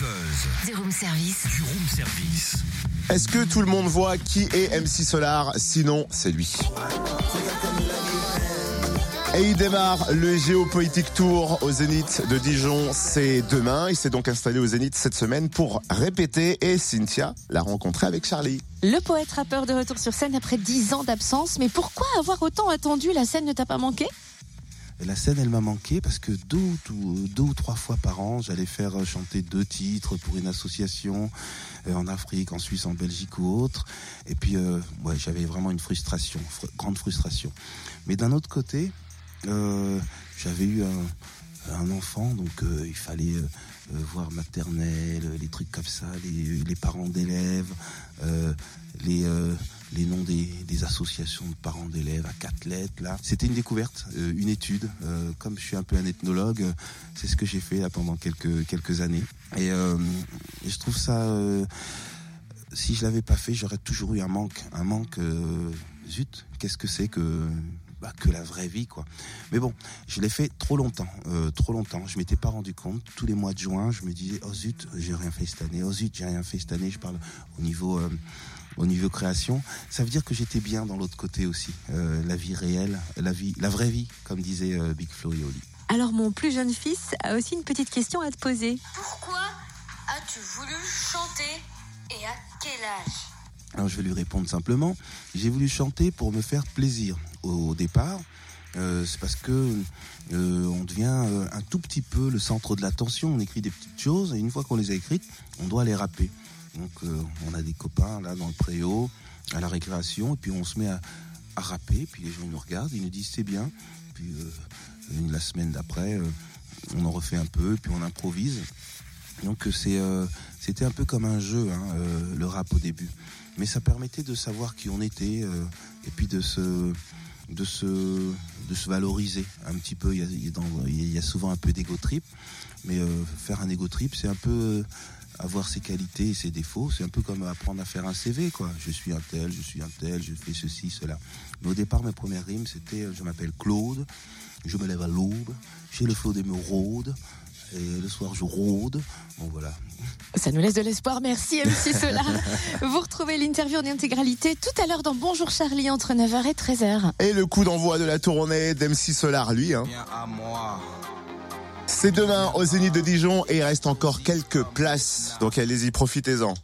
buzz Du room service. du room service. Est-ce que tout le monde voit qui est MC Solar? Sinon, c'est lui. Et il démarre le Géopolitique Tour au Zénith de Dijon. C'est demain. Il s'est donc installé au Zénith cette semaine pour répéter. Et Cynthia l'a rencontré avec Charlie. Le poète rappeur de retour sur scène après 10 ans d'absence. Mais pourquoi avoir autant attendu? La scène ne t'a pas manqué? La scène, elle m'a manqué parce que deux ou, deux ou trois fois par an, j'allais faire euh, chanter deux titres pour une association euh, en Afrique, en Suisse, en Belgique ou autre. Et puis, euh, ouais, j'avais vraiment une frustration, fr- grande frustration. Mais d'un autre côté, euh, j'avais eu un, un enfant, donc euh, il fallait euh, euh, voir maternelle, les trucs comme ça, les, parents d'élèves, les, les noms des, des associations de parents d'élèves à quatre lettres. Là, c'était une découverte, une étude. Comme je suis un peu un ethnologue, c'est ce que j'ai fait là pendant quelques quelques années. Et, et je trouve ça. si je l'avais pas fait, j'aurais toujours eu un manque, un manque. zut, qu'est-ce que c'est que bah, que la vraie vie, quoi. Mais bon, je l'ai fait trop longtemps, euh, trop longtemps. Je m'étais pas rendu compte. Tous les mois de juin, je me disais, oh zut, j'ai rien fait cette année. Oh zut, j'ai rien fait cette année. Je parle au niveau, euh, au niveau création. Ça veut dire que j'étais bien dans l'autre côté aussi, Euh, la vie réelle, la vie, la vraie vie, comme disait euh, Big Flo et Oli. Alors mon plus jeune fils a aussi une petite question à te poser. Pourquoi as-tu voulu chanter et à quel âge? Alors je vais lui répondre simplement. J'ai voulu chanter pour me faire plaisir. Au départ, euh, c'est parce que euh, on devient euh, un tout petit peu le centre de l'attention. On écrit des petites choses et une fois qu'on les a écrites, on doit les rapper. Donc on a des copains là dans le préau, à la récréation, et puis on se met à, à rapper. Puis les gens nous regardent, ils nous disent c'est bien. Puis la semaine d'après, on en refait un peu, puis on improvise. Donc c'est c'était un peu comme un jeu, hein, le rap au début. Mais ça permettait de savoir qui on était et puis de se de se valoriser un petit peu. Il y a, souvent un peu d'ego trip, mais euh, faire un ego trip, c'est un peu euh, avoir ses qualités et ses défauts. C'est un peu comme apprendre à faire un CV, quoi. Je suis un tel, je suis un tel, je fais ceci, cela. Mais au départ, mes premières rimes, c'était euh, je m'appelle Claude, je me lève à l'aube, j'ai le flot d'émeraude. Et le soir, je rôde. Bon, voilà. Ça nous laisse de l'espoir, merci MC Solar. Vous retrouvez l'interview en intégralité tout à l'heure dans Bonjour Charlie entre 9h et 13h. Et le coup d'envoi de la tournée d'MC Solar, lui. Hein. à moi. C'est demain au Zénith de Dijon et il reste encore quelques places. Donc allez-y, profitez-en.